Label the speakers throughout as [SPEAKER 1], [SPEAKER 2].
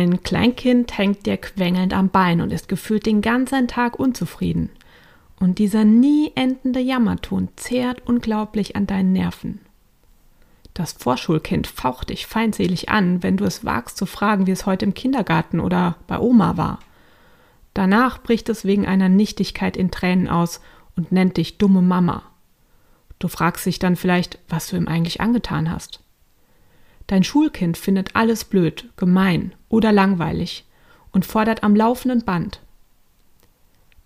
[SPEAKER 1] Dein Kleinkind hängt dir quengelnd am Bein und ist gefühlt den ganzen Tag unzufrieden. Und dieser nie endende Jammerton zehrt unglaublich an deinen Nerven. Das Vorschulkind faucht dich feindselig an, wenn du es wagst zu fragen, wie es heute im Kindergarten oder bei Oma war. Danach bricht es wegen einer Nichtigkeit in Tränen aus und nennt dich dumme Mama. Du fragst dich dann vielleicht, was du ihm eigentlich angetan hast. Dein Schulkind findet alles blöd, gemein oder langweilig und fordert am laufenden Band.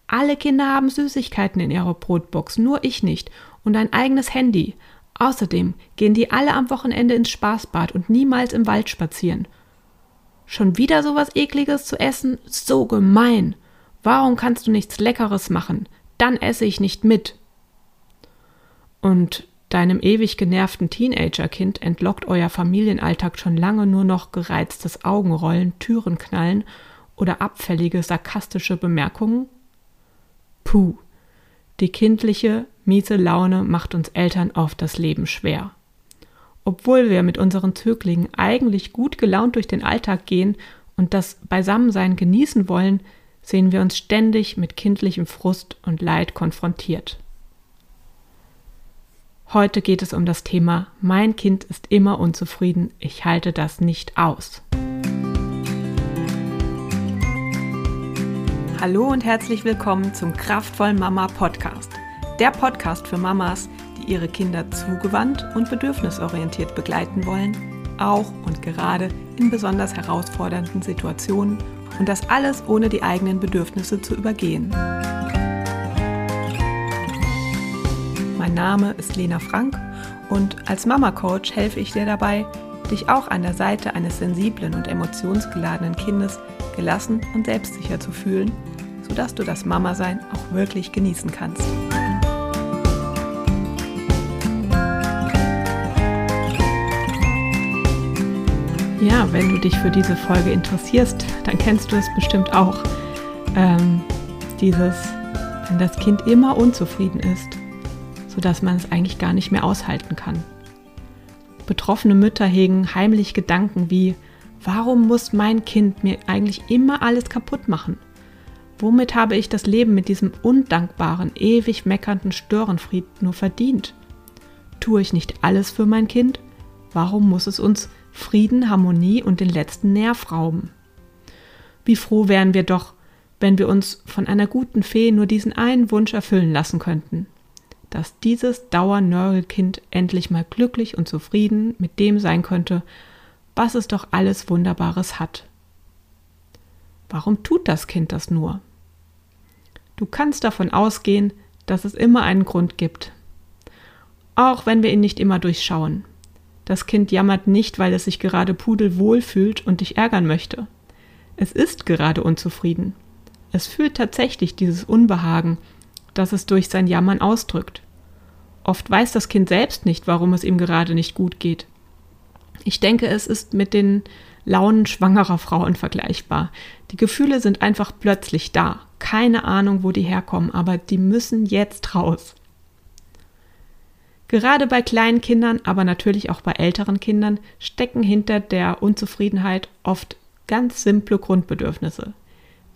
[SPEAKER 1] Alle Kinder haben Süßigkeiten in ihrer Brotbox, nur ich nicht und ein eigenes Handy. Außerdem gehen die alle am Wochenende ins Spaßbad und niemals im Wald spazieren. Schon wieder sowas ekliges zu essen? So gemein. Warum kannst du nichts Leckeres machen? Dann esse ich nicht mit. Und Deinem ewig genervten Teenagerkind entlockt euer Familienalltag schon lange nur noch gereiztes Augenrollen, Türenknallen oder abfällige sarkastische Bemerkungen? Puh, die kindliche, miese Laune macht uns Eltern oft das Leben schwer. Obwohl wir mit unseren Zöglingen eigentlich gut gelaunt durch den Alltag gehen und das Beisammensein genießen wollen, sehen wir uns ständig mit kindlichem Frust und Leid konfrontiert. Heute geht es um das Thema Mein Kind ist immer unzufrieden, ich halte das nicht aus. Hallo und herzlich willkommen zum Kraftvoll Mama Podcast. Der Podcast für Mamas, die ihre Kinder zugewandt und bedürfnisorientiert begleiten wollen, auch und gerade in besonders herausfordernden Situationen und das alles ohne die eigenen Bedürfnisse zu übergehen. Mein Name ist Lena Frank und als Mama Coach helfe ich dir dabei, dich auch an der Seite eines sensiblen und emotionsgeladenen Kindes gelassen und selbstsicher zu fühlen, sodass du das Mama-Sein auch wirklich genießen kannst. Ja, wenn du dich für diese Folge interessierst, dann kennst du es bestimmt auch. Ähm, dieses, wenn das Kind immer unzufrieden ist sodass man es eigentlich gar nicht mehr aushalten kann. Betroffene Mütter hegen heimlich Gedanken wie, warum muss mein Kind mir eigentlich immer alles kaputt machen? Womit habe ich das Leben mit diesem undankbaren, ewig meckernden Störenfried nur verdient? Tue ich nicht alles für mein Kind? Warum muss es uns Frieden, Harmonie und den letzten Nerv rauben? Wie froh wären wir doch, wenn wir uns von einer guten Fee nur diesen einen Wunsch erfüllen lassen könnten dass dieses Dauernörgelkind endlich mal glücklich und zufrieden mit dem sein könnte, was es doch alles Wunderbares hat. Warum tut das Kind das nur? Du kannst davon ausgehen, dass es immer einen Grund gibt. Auch wenn wir ihn nicht immer durchschauen. Das Kind jammert nicht, weil es sich gerade pudelwohl fühlt und dich ärgern möchte. Es ist gerade unzufrieden. Es fühlt tatsächlich dieses Unbehagen, das es durch sein Jammern ausdrückt. Oft weiß das Kind selbst nicht, warum es ihm gerade nicht gut geht. Ich denke, es ist mit den Launen schwangerer Frauen vergleichbar. Die Gefühle sind einfach plötzlich da. Keine Ahnung, wo die herkommen, aber die müssen jetzt raus. Gerade bei kleinen Kindern, aber natürlich auch bei älteren Kindern, stecken hinter der Unzufriedenheit oft ganz simple Grundbedürfnisse.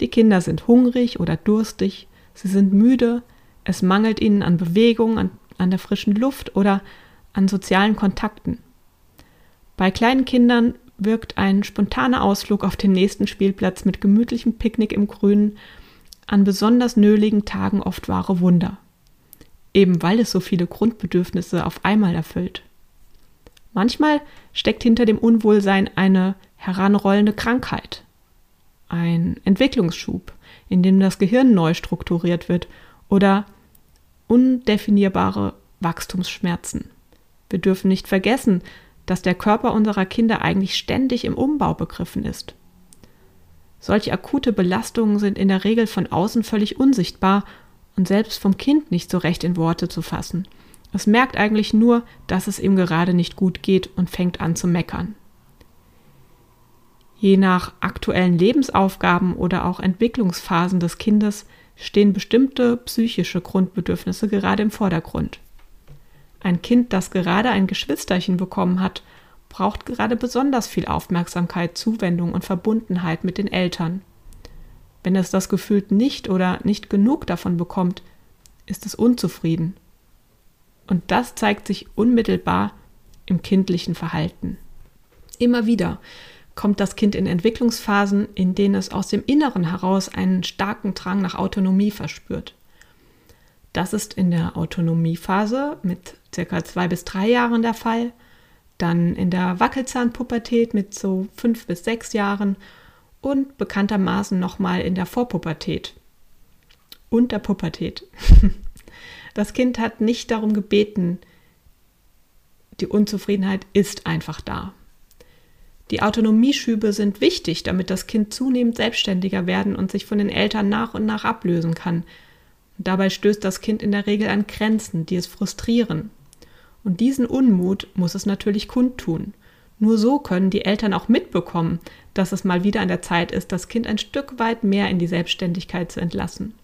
[SPEAKER 1] Die Kinder sind hungrig oder durstig, sie sind müde, es mangelt ihnen an Bewegung, an an der frischen Luft oder an sozialen Kontakten. Bei kleinen Kindern wirkt ein spontaner Ausflug auf den nächsten Spielplatz mit gemütlichem Picknick im Grünen an besonders nöligen Tagen oft wahre Wunder. Eben weil es so viele Grundbedürfnisse auf einmal erfüllt. Manchmal steckt hinter dem Unwohlsein eine heranrollende Krankheit, ein Entwicklungsschub, in dem das Gehirn neu strukturiert wird oder undefinierbare Wachstumsschmerzen. Wir dürfen nicht vergessen, dass der Körper unserer Kinder eigentlich ständig im Umbau begriffen ist. Solche akute Belastungen sind in der Regel von außen völlig unsichtbar und selbst vom Kind nicht so recht in Worte zu fassen. Es merkt eigentlich nur, dass es ihm gerade nicht gut geht und fängt an zu meckern. Je nach aktuellen Lebensaufgaben oder auch Entwicklungsphasen des Kindes stehen bestimmte psychische Grundbedürfnisse gerade im Vordergrund. Ein Kind, das gerade ein Geschwisterchen bekommen hat, braucht gerade besonders viel Aufmerksamkeit, Zuwendung und Verbundenheit mit den Eltern. Wenn es das Gefühl nicht oder nicht genug davon bekommt, ist es unzufrieden. Und das zeigt sich unmittelbar im kindlichen Verhalten. Immer wieder kommt das Kind in Entwicklungsphasen, in denen es aus dem Inneren heraus einen starken Drang nach Autonomie verspürt. Das ist in der Autonomiephase mit circa zwei bis drei Jahren der Fall, dann in der Wackelzahnpubertät mit so fünf bis sechs Jahren und bekanntermaßen nochmal in der Vorpubertät und der Pubertät. Das Kind hat nicht darum gebeten, die Unzufriedenheit ist einfach da. Die Autonomieschübe sind wichtig, damit das Kind zunehmend selbstständiger werden und sich von den Eltern nach und nach ablösen kann. Dabei stößt das Kind in der Regel an Grenzen, die es frustrieren. Und diesen Unmut muss es natürlich kundtun. Nur so können die Eltern auch mitbekommen, dass es mal wieder an der Zeit ist, das Kind ein Stück weit mehr in die Selbstständigkeit zu entlassen.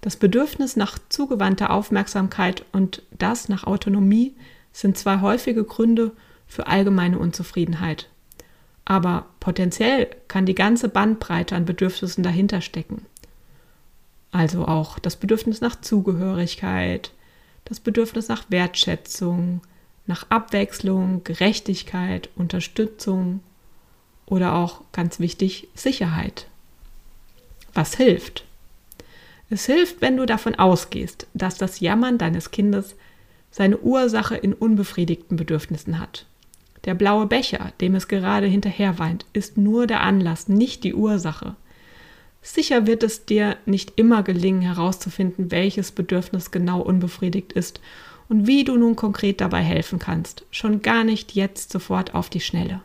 [SPEAKER 1] Das Bedürfnis nach zugewandter Aufmerksamkeit und das nach Autonomie sind zwei häufige Gründe für allgemeine Unzufriedenheit. Aber potenziell kann die ganze Bandbreite an Bedürfnissen dahinter stecken. Also auch das Bedürfnis nach Zugehörigkeit, das Bedürfnis nach Wertschätzung, nach Abwechslung, Gerechtigkeit, Unterstützung oder auch ganz wichtig Sicherheit. Was hilft? Es hilft, wenn du davon ausgehst, dass das Jammern deines Kindes seine Ursache in unbefriedigten Bedürfnissen hat. Der blaue Becher, dem es gerade hinterher weint, ist nur der Anlass, nicht die Ursache. Sicher wird es dir nicht immer gelingen herauszufinden, welches Bedürfnis genau unbefriedigt ist und wie du nun konkret dabei helfen kannst, schon gar nicht jetzt sofort auf die Schnelle.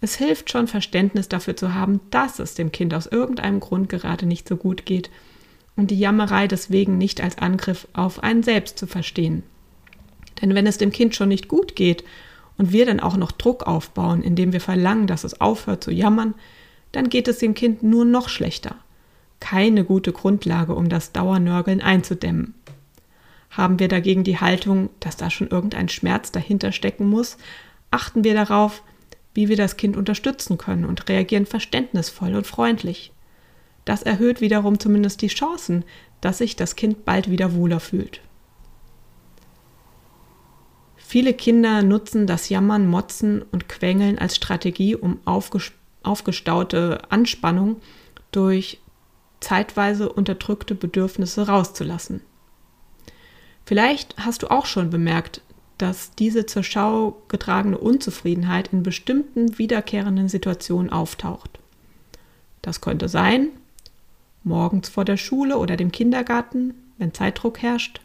[SPEAKER 1] Es hilft schon, Verständnis dafür zu haben, dass es dem Kind aus irgendeinem Grund gerade nicht so gut geht und die Jammerei deswegen nicht als Angriff auf einen selbst zu verstehen. Denn wenn es dem Kind schon nicht gut geht und wir dann auch noch Druck aufbauen, indem wir verlangen, dass es aufhört zu jammern, dann geht es dem Kind nur noch schlechter. Keine gute Grundlage, um das Dauernörgeln einzudämmen. Haben wir dagegen die Haltung, dass da schon irgendein Schmerz dahinter stecken muss, achten wir darauf, wie wir das Kind unterstützen können und reagieren verständnisvoll und freundlich. Das erhöht wiederum zumindest die Chancen, dass sich das Kind bald wieder wohler fühlt. Viele Kinder nutzen das Jammern, Motzen und Quengeln als Strategie, um aufgestaute Anspannung durch zeitweise unterdrückte Bedürfnisse rauszulassen. Vielleicht hast du auch schon bemerkt, dass diese zur Schau getragene Unzufriedenheit in bestimmten wiederkehrenden Situationen auftaucht. Das könnte sein, morgens vor der Schule oder dem Kindergarten, wenn Zeitdruck herrscht,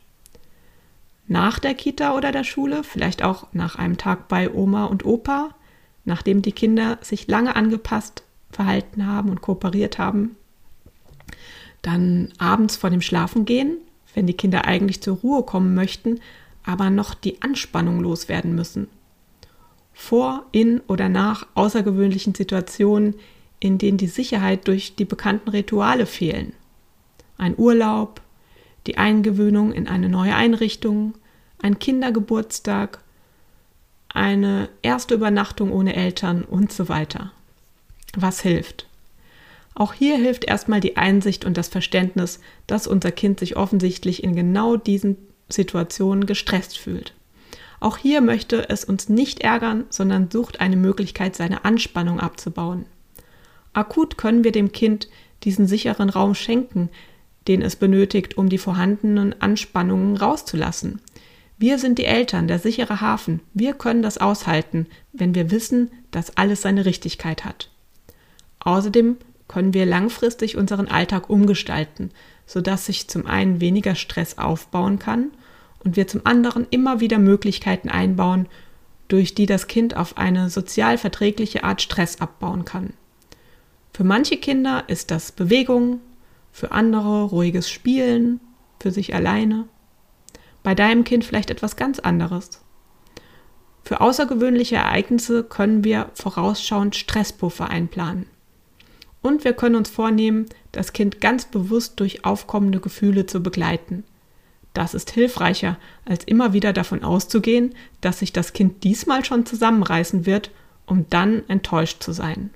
[SPEAKER 1] nach der Kita oder der Schule, vielleicht auch nach einem Tag bei Oma und Opa, nachdem die Kinder sich lange angepasst verhalten haben und kooperiert haben. Dann abends vor dem Schlafengehen, wenn die Kinder eigentlich zur Ruhe kommen möchten, aber noch die Anspannung loswerden müssen. Vor, in oder nach außergewöhnlichen Situationen, in denen die Sicherheit durch die bekannten Rituale fehlen. Ein Urlaub, die Eingewöhnung in eine neue Einrichtung, ein Kindergeburtstag, eine erste Übernachtung ohne Eltern und so weiter. Was hilft? Auch hier hilft erstmal die Einsicht und das Verständnis, dass unser Kind sich offensichtlich in genau diesen Situationen gestresst fühlt. Auch hier möchte es uns nicht ärgern, sondern sucht eine Möglichkeit, seine Anspannung abzubauen. Akut können wir dem Kind diesen sicheren Raum schenken, den es benötigt, um die vorhandenen Anspannungen rauszulassen. Wir sind die Eltern, der sichere Hafen. Wir können das aushalten, wenn wir wissen, dass alles seine Richtigkeit hat. Außerdem können wir langfristig unseren Alltag umgestalten, sodass sich zum einen weniger Stress aufbauen kann und wir zum anderen immer wieder Möglichkeiten einbauen, durch die das Kind auf eine sozial verträgliche Art Stress abbauen kann. Für manche Kinder ist das Bewegung, für andere ruhiges Spielen, für sich alleine. Bei deinem Kind vielleicht etwas ganz anderes. Für außergewöhnliche Ereignisse können wir vorausschauend Stresspuffer einplanen. Und wir können uns vornehmen, das Kind ganz bewusst durch aufkommende Gefühle zu begleiten. das ist hilfreicher, als immer wieder davon auszugehen, dass sich das Kind diesmal schon zusammenreißen wird, um dann enttäuscht zu sein.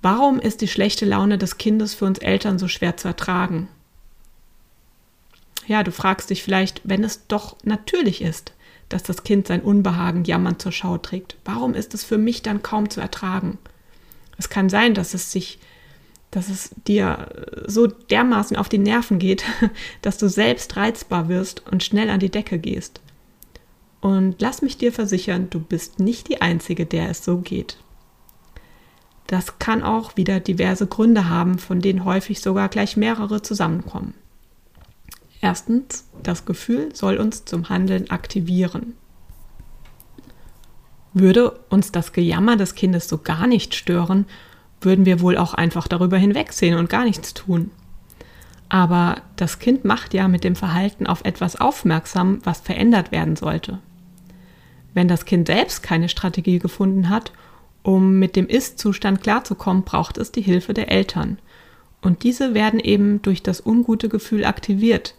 [SPEAKER 1] Warum ist die schlechte Laune des Kindes für uns Eltern so schwer zu ertragen? Ja, du fragst dich vielleicht, wenn es doch natürlich ist, dass das Kind sein Unbehagen jammern zur Schau trägt, warum ist es für mich dann kaum zu ertragen? Es kann sein, dass es sich, dass es dir so dermaßen auf die Nerven geht, dass du selbst reizbar wirst und schnell an die Decke gehst. Und lass mich dir versichern, du bist nicht die Einzige, der es so geht. Das kann auch wieder diverse Gründe haben, von denen häufig sogar gleich mehrere zusammenkommen. Erstens, das Gefühl soll uns zum Handeln aktivieren. Würde uns das Gejammer des Kindes so gar nicht stören, würden wir wohl auch einfach darüber hinwegsehen und gar nichts tun. Aber das Kind macht ja mit dem Verhalten auf etwas aufmerksam, was verändert werden sollte. Wenn das Kind selbst keine Strategie gefunden hat, um mit dem Ist-Zustand klarzukommen, braucht es die Hilfe der Eltern. Und diese werden eben durch das ungute Gefühl aktiviert,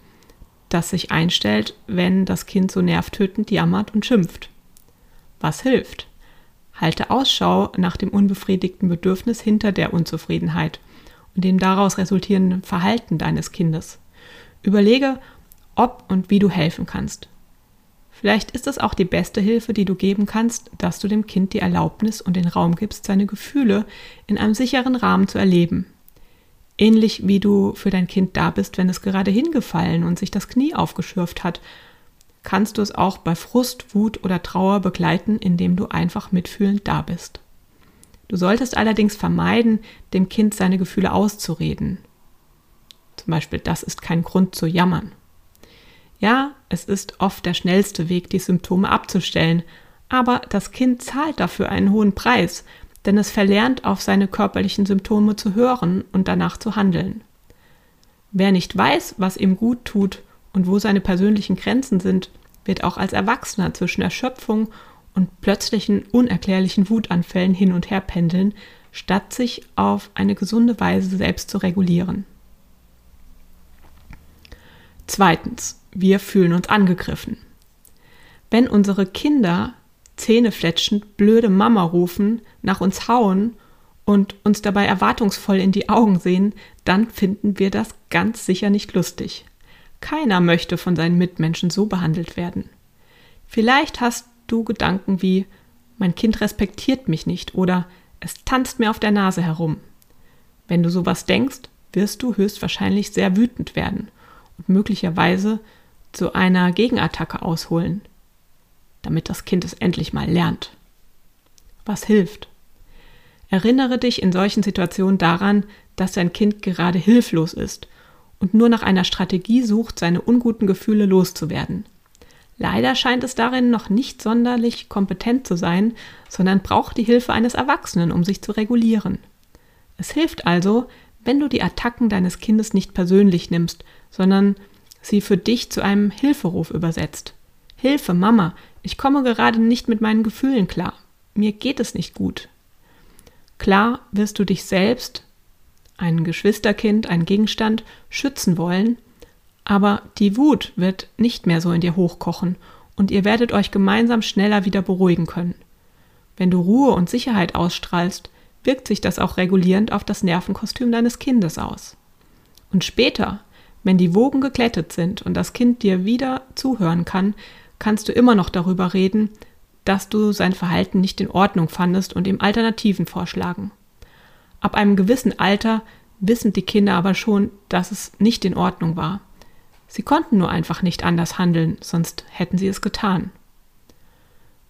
[SPEAKER 1] das sich einstellt, wenn das Kind so nervtötend jammert und schimpft. Was hilft? Halte Ausschau nach dem unbefriedigten Bedürfnis hinter der Unzufriedenheit und dem daraus resultierenden Verhalten deines Kindes. Überlege, ob und wie du helfen kannst. Vielleicht ist es auch die beste Hilfe, die du geben kannst, dass du dem Kind die Erlaubnis und den Raum gibst, seine Gefühle in einem sicheren Rahmen zu erleben. Ähnlich wie du für dein Kind da bist, wenn es gerade hingefallen und sich das Knie aufgeschürft hat, kannst du es auch bei Frust, Wut oder Trauer begleiten, indem du einfach mitfühlend da bist. Du solltest allerdings vermeiden, dem Kind seine Gefühle auszureden. Zum Beispiel, das ist kein Grund zu jammern. Ja, es ist oft der schnellste Weg, die Symptome abzustellen, aber das Kind zahlt dafür einen hohen Preis, denn es verlernt auf seine körperlichen Symptome zu hören und danach zu handeln. Wer nicht weiß, was ihm gut tut und wo seine persönlichen Grenzen sind, wird auch als Erwachsener zwischen Erschöpfung und plötzlichen unerklärlichen Wutanfällen hin und her pendeln, statt sich auf eine gesunde Weise selbst zu regulieren. Zweitens, wir fühlen uns angegriffen. Wenn unsere Kinder zähnefletschend blöde Mama rufen, nach uns hauen und uns dabei erwartungsvoll in die Augen sehen, dann finden wir das ganz sicher nicht lustig. Keiner möchte von seinen Mitmenschen so behandelt werden. Vielleicht hast du Gedanken wie mein Kind respektiert mich nicht oder es tanzt mir auf der Nase herum. Wenn du sowas denkst, wirst du höchstwahrscheinlich sehr wütend werden möglicherweise zu einer Gegenattacke ausholen damit das Kind es endlich mal lernt. Was hilft? Erinnere dich in solchen Situationen daran, dass dein Kind gerade hilflos ist und nur nach einer Strategie sucht, seine unguten Gefühle loszuwerden. Leider scheint es darin noch nicht sonderlich kompetent zu sein, sondern braucht die Hilfe eines Erwachsenen, um sich zu regulieren. Es hilft also, wenn du die Attacken deines Kindes nicht persönlich nimmst, sondern sie für dich zu einem Hilferuf übersetzt. Hilfe, Mama, ich komme gerade nicht mit meinen Gefühlen klar. Mir geht es nicht gut. Klar wirst du dich selbst, ein Geschwisterkind, ein Gegenstand, schützen wollen, aber die Wut wird nicht mehr so in dir hochkochen und ihr werdet euch gemeinsam schneller wieder beruhigen können. Wenn du Ruhe und Sicherheit ausstrahlst, wirkt sich das auch regulierend auf das Nervenkostüm deines Kindes aus. Und später, wenn die Wogen geklettet sind und das Kind dir wieder zuhören kann, kannst du immer noch darüber reden, dass du sein Verhalten nicht in Ordnung fandest und ihm Alternativen vorschlagen. Ab einem gewissen Alter wissen die Kinder aber schon, dass es nicht in Ordnung war. Sie konnten nur einfach nicht anders handeln, sonst hätten sie es getan.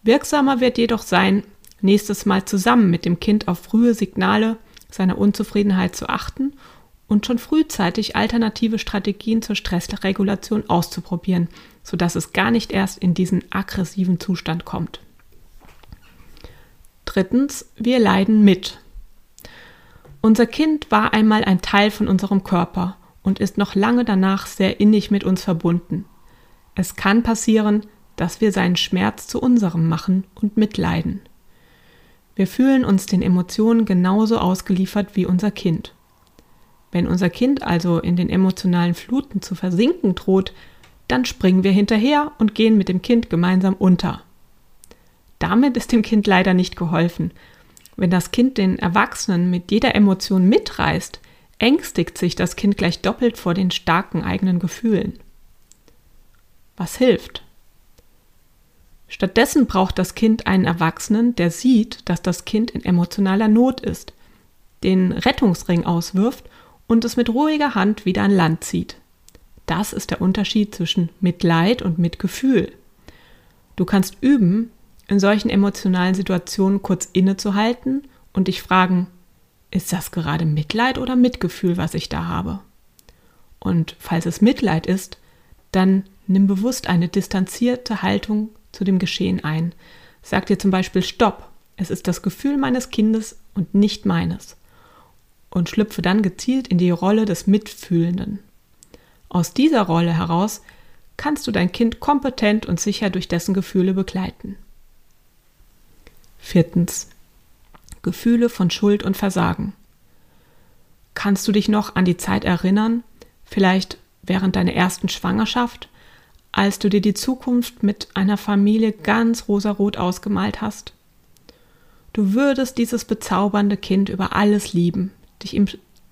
[SPEAKER 1] Wirksamer wird jedoch sein, nächstes Mal zusammen mit dem Kind auf frühe Signale seiner Unzufriedenheit zu achten und schon frühzeitig alternative Strategien zur Stressregulation auszuprobieren, sodass es gar nicht erst in diesen aggressiven Zustand kommt. Drittens, wir leiden mit. Unser Kind war einmal ein Teil von unserem Körper und ist noch lange danach sehr innig mit uns verbunden. Es kann passieren, dass wir seinen Schmerz zu unserem machen und mitleiden. Wir fühlen uns den Emotionen genauso ausgeliefert wie unser Kind. Wenn unser Kind also in den emotionalen Fluten zu versinken droht, dann springen wir hinterher und gehen mit dem Kind gemeinsam unter. Damit ist dem Kind leider nicht geholfen. Wenn das Kind den Erwachsenen mit jeder Emotion mitreißt, ängstigt sich das Kind gleich doppelt vor den starken eigenen Gefühlen. Was hilft? Stattdessen braucht das Kind einen Erwachsenen, der sieht, dass das Kind in emotionaler Not ist, den Rettungsring auswirft und es mit ruhiger Hand wieder an Land zieht. Das ist der Unterschied zwischen Mitleid und Mitgefühl. Du kannst üben, in solchen emotionalen Situationen kurz innezuhalten und dich fragen, ist das gerade Mitleid oder Mitgefühl, was ich da habe? Und falls es Mitleid ist, dann nimm bewusst eine distanzierte Haltung zu dem Geschehen ein. Sag dir zum Beispiel Stopp, es ist das Gefühl meines Kindes und nicht meines und schlüpfe dann gezielt in die Rolle des Mitfühlenden. Aus dieser Rolle heraus kannst du dein Kind kompetent und sicher durch dessen Gefühle begleiten. Viertens. Gefühle von Schuld und Versagen. Kannst du dich noch an die Zeit erinnern, vielleicht während deiner ersten Schwangerschaft, als du dir die Zukunft mit einer Familie ganz rosarot ausgemalt hast? Du würdest dieses bezaubernde Kind über alles lieben, dich ihm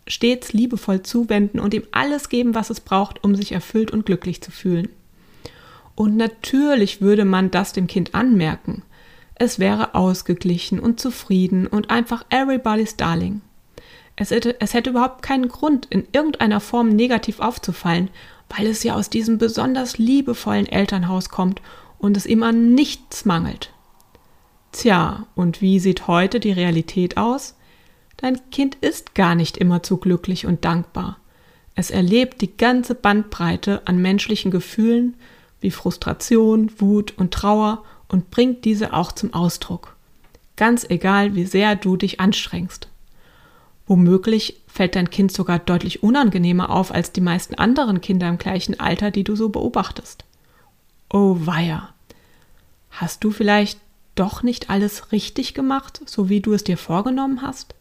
[SPEAKER 1] stets liebevoll zuwenden und ihm alles geben, was es braucht, um sich erfüllt und glücklich zu fühlen. Und natürlich würde man das dem Kind anmerken. Es wäre ausgeglichen und zufrieden und einfach everybody's darling. Es hätte, es hätte überhaupt keinen Grund, in irgendeiner Form negativ aufzufallen, weil es ja aus diesem besonders liebevollen Elternhaus kommt und es ihm an nichts mangelt. Tja, und wie sieht heute die Realität aus? Dein Kind ist gar nicht immer zu glücklich und dankbar. Es erlebt die ganze Bandbreite an menschlichen Gefühlen wie Frustration, Wut und Trauer und bringt diese auch zum Ausdruck. Ganz egal, wie sehr du dich anstrengst. Womöglich fällt dein Kind sogar deutlich unangenehmer auf als die meisten anderen Kinder im gleichen Alter, die du so beobachtest. Oh weia. Hast du vielleicht doch nicht alles richtig gemacht, so wie du es dir vorgenommen hast?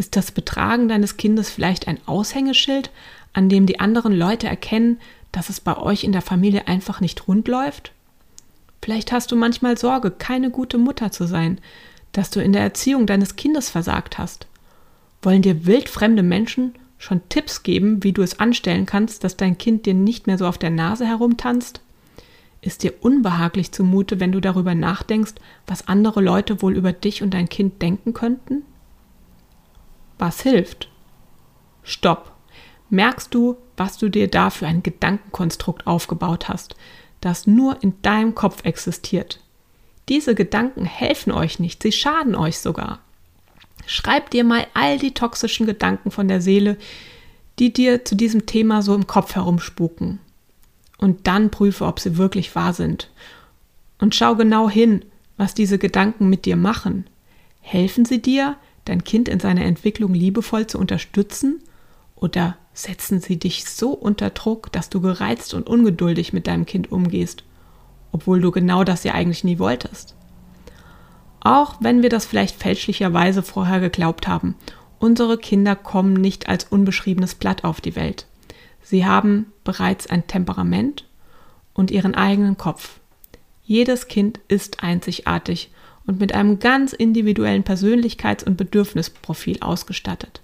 [SPEAKER 1] Ist das Betragen deines Kindes vielleicht ein Aushängeschild, an dem die anderen Leute erkennen, dass es bei euch in der Familie einfach nicht rund läuft? Vielleicht hast du manchmal Sorge, keine gute Mutter zu sein, dass du in der Erziehung deines Kindes versagt hast. Wollen dir wildfremde Menschen schon Tipps geben, wie du es anstellen kannst, dass dein Kind dir nicht mehr so auf der Nase herumtanzt? Ist dir unbehaglich zumute, wenn du darüber nachdenkst, was andere Leute wohl über dich und dein Kind denken könnten? Was hilft? Stopp. Merkst du, was du dir da für ein Gedankenkonstrukt aufgebaut hast, das nur in deinem Kopf existiert? Diese Gedanken helfen euch nicht, sie schaden euch sogar. Schreib dir mal all die toxischen Gedanken von der Seele, die dir zu diesem Thema so im Kopf herumspuken. Und dann prüfe, ob sie wirklich wahr sind. Und schau genau hin, was diese Gedanken mit dir machen. Helfen sie dir, dein Kind in seiner Entwicklung liebevoll zu unterstützen? Oder setzen sie dich so unter Druck, dass du gereizt und ungeduldig mit deinem Kind umgehst, obwohl du genau das ja eigentlich nie wolltest? Auch wenn wir das vielleicht fälschlicherweise vorher geglaubt haben, unsere Kinder kommen nicht als unbeschriebenes Blatt auf die Welt. Sie haben bereits ein Temperament und ihren eigenen Kopf. Jedes Kind ist einzigartig und mit einem ganz individuellen Persönlichkeits- und Bedürfnisprofil ausgestattet.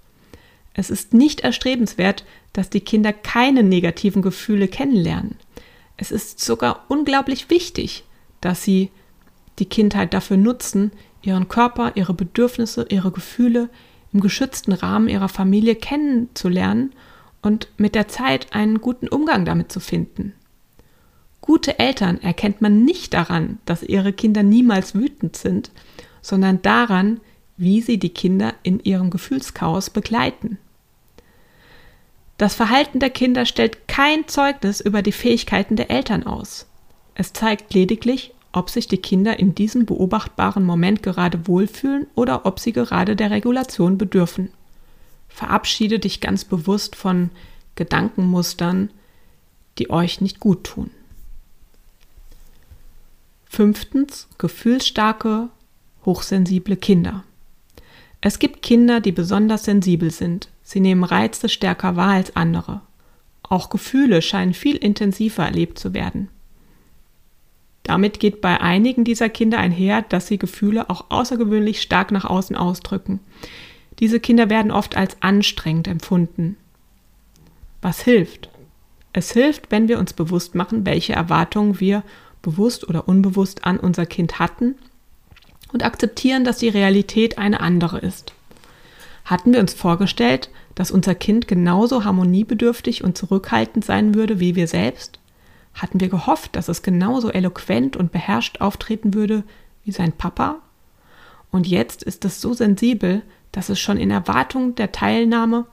[SPEAKER 1] Es ist nicht erstrebenswert, dass die Kinder keine negativen Gefühle kennenlernen. Es ist sogar unglaublich wichtig, dass sie die Kindheit dafür nutzen, ihren Körper, ihre Bedürfnisse, ihre Gefühle im geschützten Rahmen ihrer Familie kennenzulernen und mit der Zeit einen guten Umgang damit zu finden. Gute Eltern erkennt man nicht daran, dass ihre Kinder niemals wütend sind, sondern daran, wie sie die Kinder in ihrem Gefühlschaos begleiten. Das Verhalten der Kinder stellt kein Zeugnis über die Fähigkeiten der Eltern aus. Es zeigt lediglich, ob sich die Kinder in diesem beobachtbaren Moment gerade wohlfühlen oder ob sie gerade der Regulation bedürfen. Verabschiede dich ganz bewusst von Gedankenmustern, die euch nicht gut tun. Fünftens, gefühlsstarke, hochsensible Kinder. Es gibt Kinder, die besonders sensibel sind. Sie nehmen Reize stärker wahr als andere. Auch Gefühle scheinen viel intensiver erlebt zu werden. Damit geht bei einigen dieser Kinder einher, dass sie Gefühle auch außergewöhnlich stark nach außen ausdrücken. Diese Kinder werden oft als anstrengend empfunden. Was hilft? Es hilft, wenn wir uns bewusst machen, welche Erwartungen wir bewusst oder unbewusst an unser Kind hatten und akzeptieren, dass die Realität eine andere ist. Hatten wir uns vorgestellt, dass unser Kind genauso harmoniebedürftig und zurückhaltend sein würde wie wir selbst? Hatten wir gehofft, dass es genauso eloquent und beherrscht auftreten würde wie sein Papa? Und jetzt ist es so sensibel, dass es schon in Erwartung der Teilnahme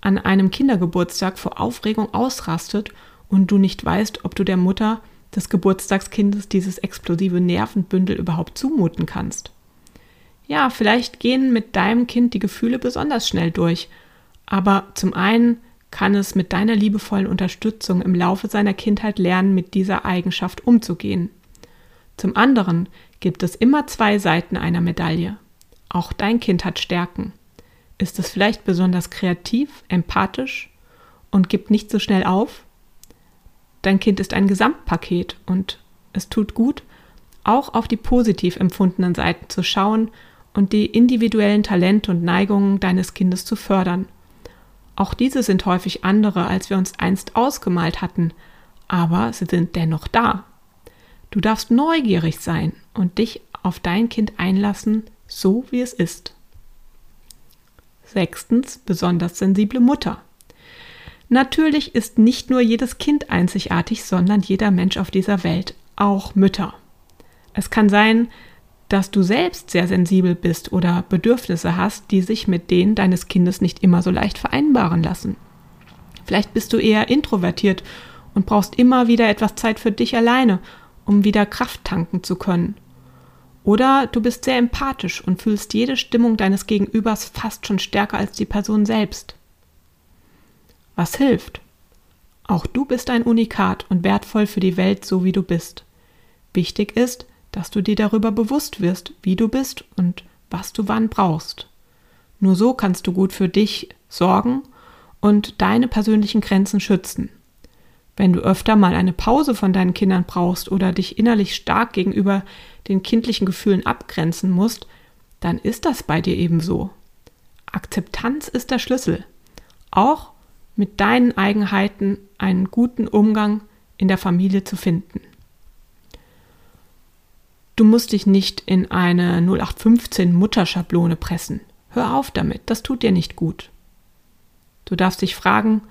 [SPEAKER 1] an einem Kindergeburtstag vor Aufregung ausrastet und du nicht weißt, ob du der Mutter des Geburtstagskindes dieses explosive Nervenbündel überhaupt zumuten kannst. Ja, vielleicht gehen mit deinem Kind die Gefühle besonders schnell durch aber zum einen kann es mit deiner liebevollen Unterstützung im Laufe seiner Kindheit lernen, mit dieser Eigenschaft umzugehen. Zum anderen gibt es immer zwei Seiten einer Medaille. Auch dein Kind hat Stärken. Ist es vielleicht besonders kreativ, empathisch und gibt nicht so schnell auf? Dein Kind ist ein Gesamtpaket und es tut gut, auch auf die positiv empfundenen Seiten zu schauen und die individuellen Talente und Neigungen deines Kindes zu fördern auch diese sind häufig andere, als wir uns einst ausgemalt hatten, aber sie sind dennoch da. Du darfst neugierig sein und dich auf dein Kind einlassen, so wie es ist. Sechstens, besonders sensible Mutter. Natürlich ist nicht nur jedes Kind einzigartig, sondern jeder Mensch auf dieser Welt, auch Mütter. Es kann sein, dass du selbst sehr sensibel bist oder Bedürfnisse hast, die sich mit denen deines Kindes nicht immer so leicht vereinbaren lassen. Vielleicht bist du eher introvertiert und brauchst immer wieder etwas Zeit für dich alleine, um wieder Kraft tanken zu können. Oder du bist sehr empathisch und fühlst jede Stimmung deines Gegenübers fast schon stärker als die Person selbst. Was hilft? Auch du bist ein Unikat und wertvoll für die Welt, so wie du bist. Wichtig ist, dass du dir darüber bewusst wirst, wie du bist und was du wann brauchst. Nur so kannst du gut für dich sorgen und deine persönlichen Grenzen schützen. Wenn du öfter mal eine Pause von deinen Kindern brauchst oder dich innerlich stark gegenüber den kindlichen Gefühlen abgrenzen musst, dann ist das bei dir ebenso. Akzeptanz ist der Schlüssel. Auch mit deinen Eigenheiten einen guten Umgang in der Familie zu finden. Du musst dich nicht in eine 0815 Mutterschablone pressen. Hör auf damit, das tut dir nicht gut. Du darfst dich fragen,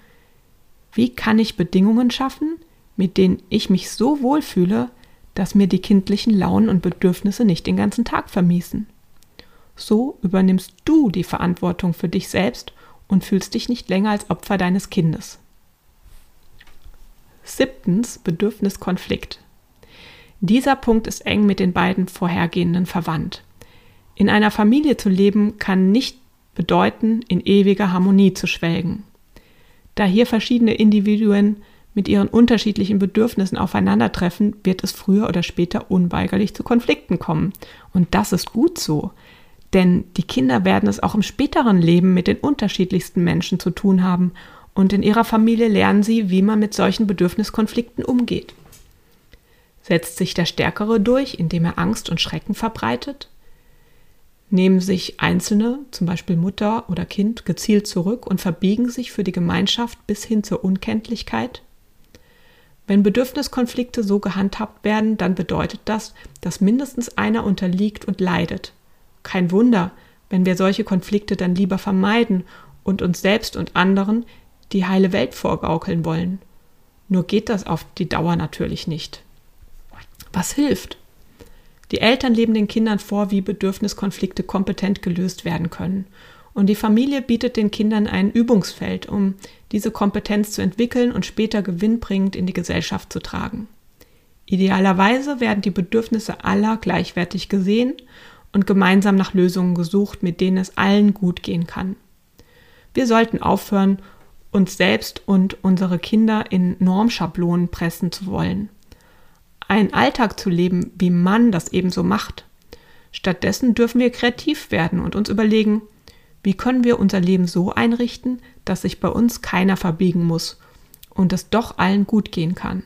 [SPEAKER 1] wie kann ich Bedingungen schaffen, mit denen ich mich so wohlfühle, dass mir die kindlichen Launen und Bedürfnisse nicht den ganzen Tag vermiesen. So übernimmst du die Verantwortung für dich selbst und fühlst dich nicht länger als Opfer deines Kindes. Siebtens Bedürfniskonflikt. Dieser Punkt ist eng mit den beiden vorhergehenden verwandt. In einer Familie zu leben kann nicht bedeuten, in ewiger Harmonie zu schwelgen. Da hier verschiedene Individuen mit ihren unterschiedlichen Bedürfnissen aufeinandertreffen, wird es früher oder später unweigerlich zu Konflikten kommen. Und das ist gut so. Denn die Kinder werden es auch im späteren Leben mit den unterschiedlichsten Menschen zu tun haben und in ihrer Familie lernen sie, wie man mit solchen Bedürfniskonflikten umgeht. Setzt sich der Stärkere durch, indem er Angst und Schrecken verbreitet? Nehmen sich Einzelne, zum Beispiel Mutter oder Kind, gezielt zurück und verbiegen sich für die Gemeinschaft bis hin zur Unkenntlichkeit? Wenn Bedürfniskonflikte so gehandhabt werden, dann bedeutet das, dass mindestens einer unterliegt und leidet. Kein Wunder, wenn wir solche Konflikte dann lieber vermeiden und uns selbst und anderen die heile Welt vorgaukeln wollen. Nur geht das auf die Dauer natürlich nicht. Was hilft? Die Eltern leben den Kindern vor, wie Bedürfniskonflikte kompetent gelöst werden können. Und die Familie bietet den Kindern ein Übungsfeld, um diese Kompetenz zu entwickeln und später gewinnbringend in die Gesellschaft zu tragen. Idealerweise werden die Bedürfnisse aller gleichwertig gesehen und gemeinsam nach Lösungen gesucht, mit denen es allen gut gehen kann. Wir sollten aufhören, uns selbst und unsere Kinder in Normschablonen pressen zu wollen einen Alltag zu leben, wie man das ebenso macht. Stattdessen dürfen wir kreativ werden und uns überlegen, Wie können wir unser Leben so einrichten, dass sich bei uns keiner verbiegen muss und es doch allen gut gehen kann?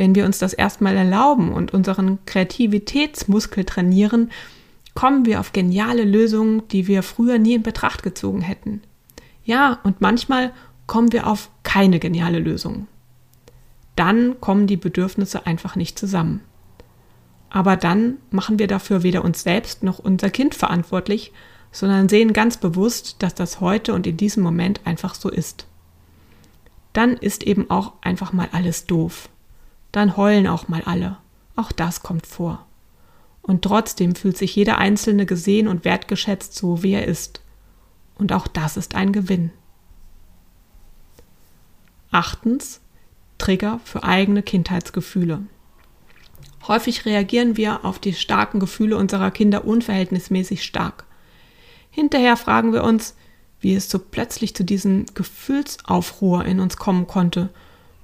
[SPEAKER 1] Wenn wir uns das erstmal erlauben und unseren Kreativitätsmuskel trainieren, kommen wir auf geniale Lösungen, die wir früher nie in Betracht gezogen hätten. Ja, und manchmal kommen wir auf keine geniale Lösung. Dann kommen die Bedürfnisse einfach nicht zusammen. Aber dann machen wir dafür weder uns selbst noch unser Kind verantwortlich, sondern sehen ganz bewusst, dass das heute und in diesem Moment einfach so ist. Dann ist eben auch einfach mal alles doof. Dann heulen auch mal alle. Auch das kommt vor. Und trotzdem fühlt sich jeder Einzelne gesehen und wertgeschätzt, so wie er ist. Und auch das ist ein Gewinn. Achtens, Trigger für eigene Kindheitsgefühle. Häufig reagieren wir auf die starken Gefühle unserer Kinder unverhältnismäßig stark. Hinterher fragen wir uns, wie es so plötzlich zu diesem Gefühlsaufruhr in uns kommen konnte,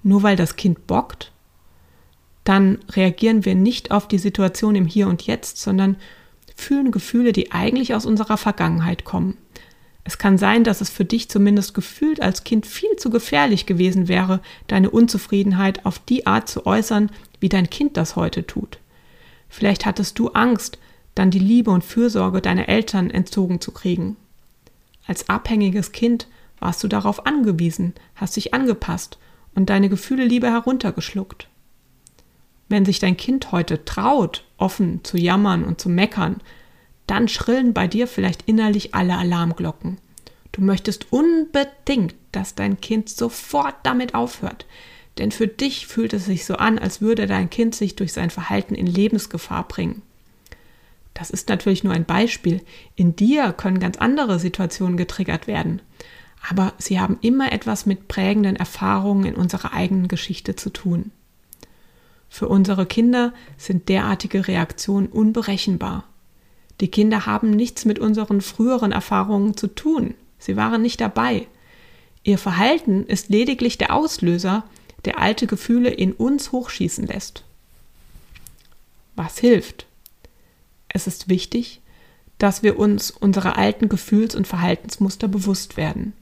[SPEAKER 1] nur weil das Kind bockt? Dann reagieren wir nicht auf die Situation im Hier und Jetzt, sondern fühlen Gefühle, die eigentlich aus unserer Vergangenheit kommen. Es kann sein, dass es für dich zumindest gefühlt als Kind viel zu gefährlich gewesen wäre, deine Unzufriedenheit auf die Art zu äußern, wie dein Kind das heute tut. Vielleicht hattest du Angst, dann die Liebe und Fürsorge deiner Eltern entzogen zu kriegen. Als abhängiges Kind warst du darauf angewiesen, hast dich angepasst und deine Gefühle lieber heruntergeschluckt. Wenn sich dein Kind heute traut, offen zu jammern und zu meckern, dann schrillen bei dir vielleicht innerlich alle Alarmglocken. Du möchtest unbedingt, dass dein Kind sofort damit aufhört. Denn für dich fühlt es sich so an, als würde dein Kind sich durch sein Verhalten in Lebensgefahr bringen. Das ist natürlich nur ein Beispiel. In dir können ganz andere Situationen getriggert werden. Aber sie haben immer etwas mit prägenden Erfahrungen in unserer eigenen Geschichte zu tun. Für unsere Kinder sind derartige Reaktionen unberechenbar. Die Kinder haben nichts mit unseren früheren Erfahrungen zu tun. Sie waren nicht dabei. Ihr Verhalten ist lediglich der Auslöser, der alte Gefühle in uns hochschießen lässt. Was hilft? Es ist wichtig, dass wir uns unserer alten Gefühls- und Verhaltensmuster bewusst werden.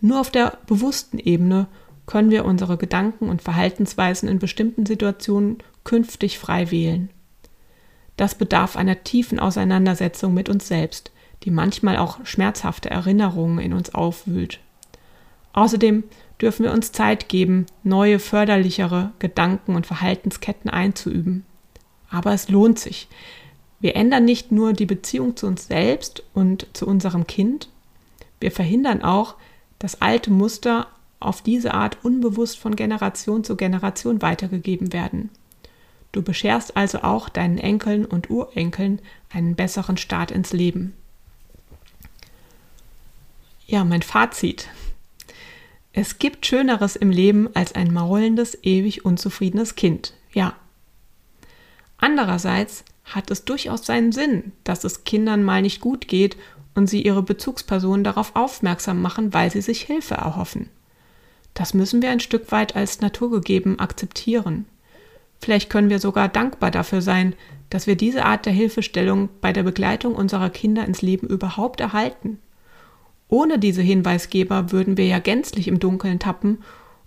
[SPEAKER 1] Nur auf der bewussten Ebene können wir unsere Gedanken und Verhaltensweisen in bestimmten Situationen künftig frei wählen. Das bedarf einer tiefen Auseinandersetzung mit uns selbst, die manchmal auch schmerzhafte Erinnerungen in uns aufwühlt. Außerdem dürfen wir uns Zeit geben, neue, förderlichere Gedanken und Verhaltensketten einzuüben. Aber es lohnt sich. Wir ändern nicht nur die Beziehung zu uns selbst und zu unserem Kind, wir verhindern auch, dass alte Muster auf diese Art unbewusst von Generation zu Generation weitergegeben werden. Du bescherst also auch deinen Enkeln und Urenkeln einen besseren Start ins Leben. Ja, mein Fazit. Es gibt Schöneres im Leben als ein maulendes, ewig unzufriedenes Kind. Ja. Andererseits hat es durchaus seinen Sinn, dass es Kindern mal nicht gut geht und sie ihre Bezugspersonen darauf aufmerksam machen, weil sie sich Hilfe erhoffen. Das müssen wir ein Stück weit als naturgegeben akzeptieren. Vielleicht können wir sogar dankbar dafür sein, dass wir diese Art der Hilfestellung bei der Begleitung unserer Kinder ins Leben überhaupt erhalten. Ohne diese Hinweisgeber würden wir ja gänzlich im Dunkeln tappen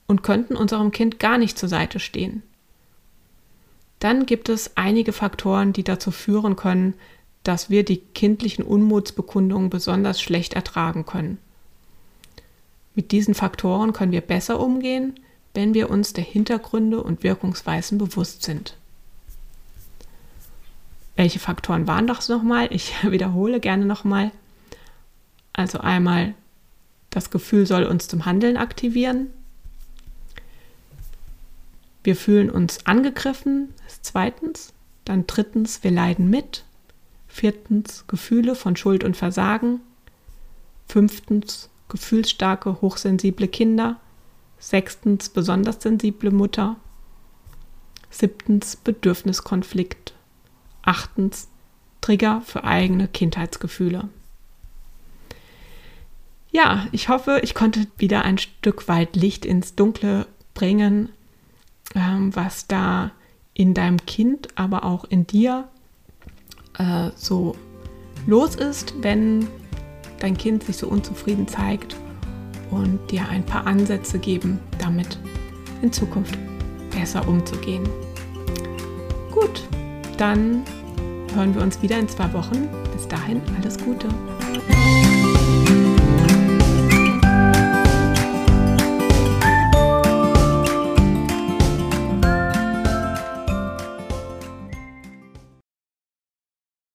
[SPEAKER 1] und könnten unserem Kind gar nicht zur Seite stehen. Dann gibt es einige Faktoren, die dazu führen können, dass wir die kindlichen Unmutsbekundungen besonders schlecht ertragen können. Mit diesen Faktoren können wir besser umgehen, wenn wir uns der Hintergründe und Wirkungsweisen bewusst sind. Welche Faktoren waren das nochmal? Ich wiederhole gerne nochmal. Also einmal, das Gefühl soll uns zum Handeln aktivieren. Wir fühlen uns angegriffen, zweitens. Dann drittens, wir leiden mit. Viertens, Gefühle von Schuld und Versagen. Fünftens, gefühlsstarke, hochsensible Kinder. Sechstens besonders sensible Mutter. Siebtens Bedürfniskonflikt. Achtens Trigger für eigene Kindheitsgefühle. Ja, ich hoffe, ich konnte wieder ein Stück weit Licht ins Dunkle bringen, ähm, was da in deinem Kind, aber auch in dir äh, so los ist, wenn dein Kind sich so unzufrieden zeigt und dir ein paar Ansätze geben, damit in Zukunft besser umzugehen. Gut, dann hören wir uns wieder in zwei Wochen. Bis dahin alles Gute.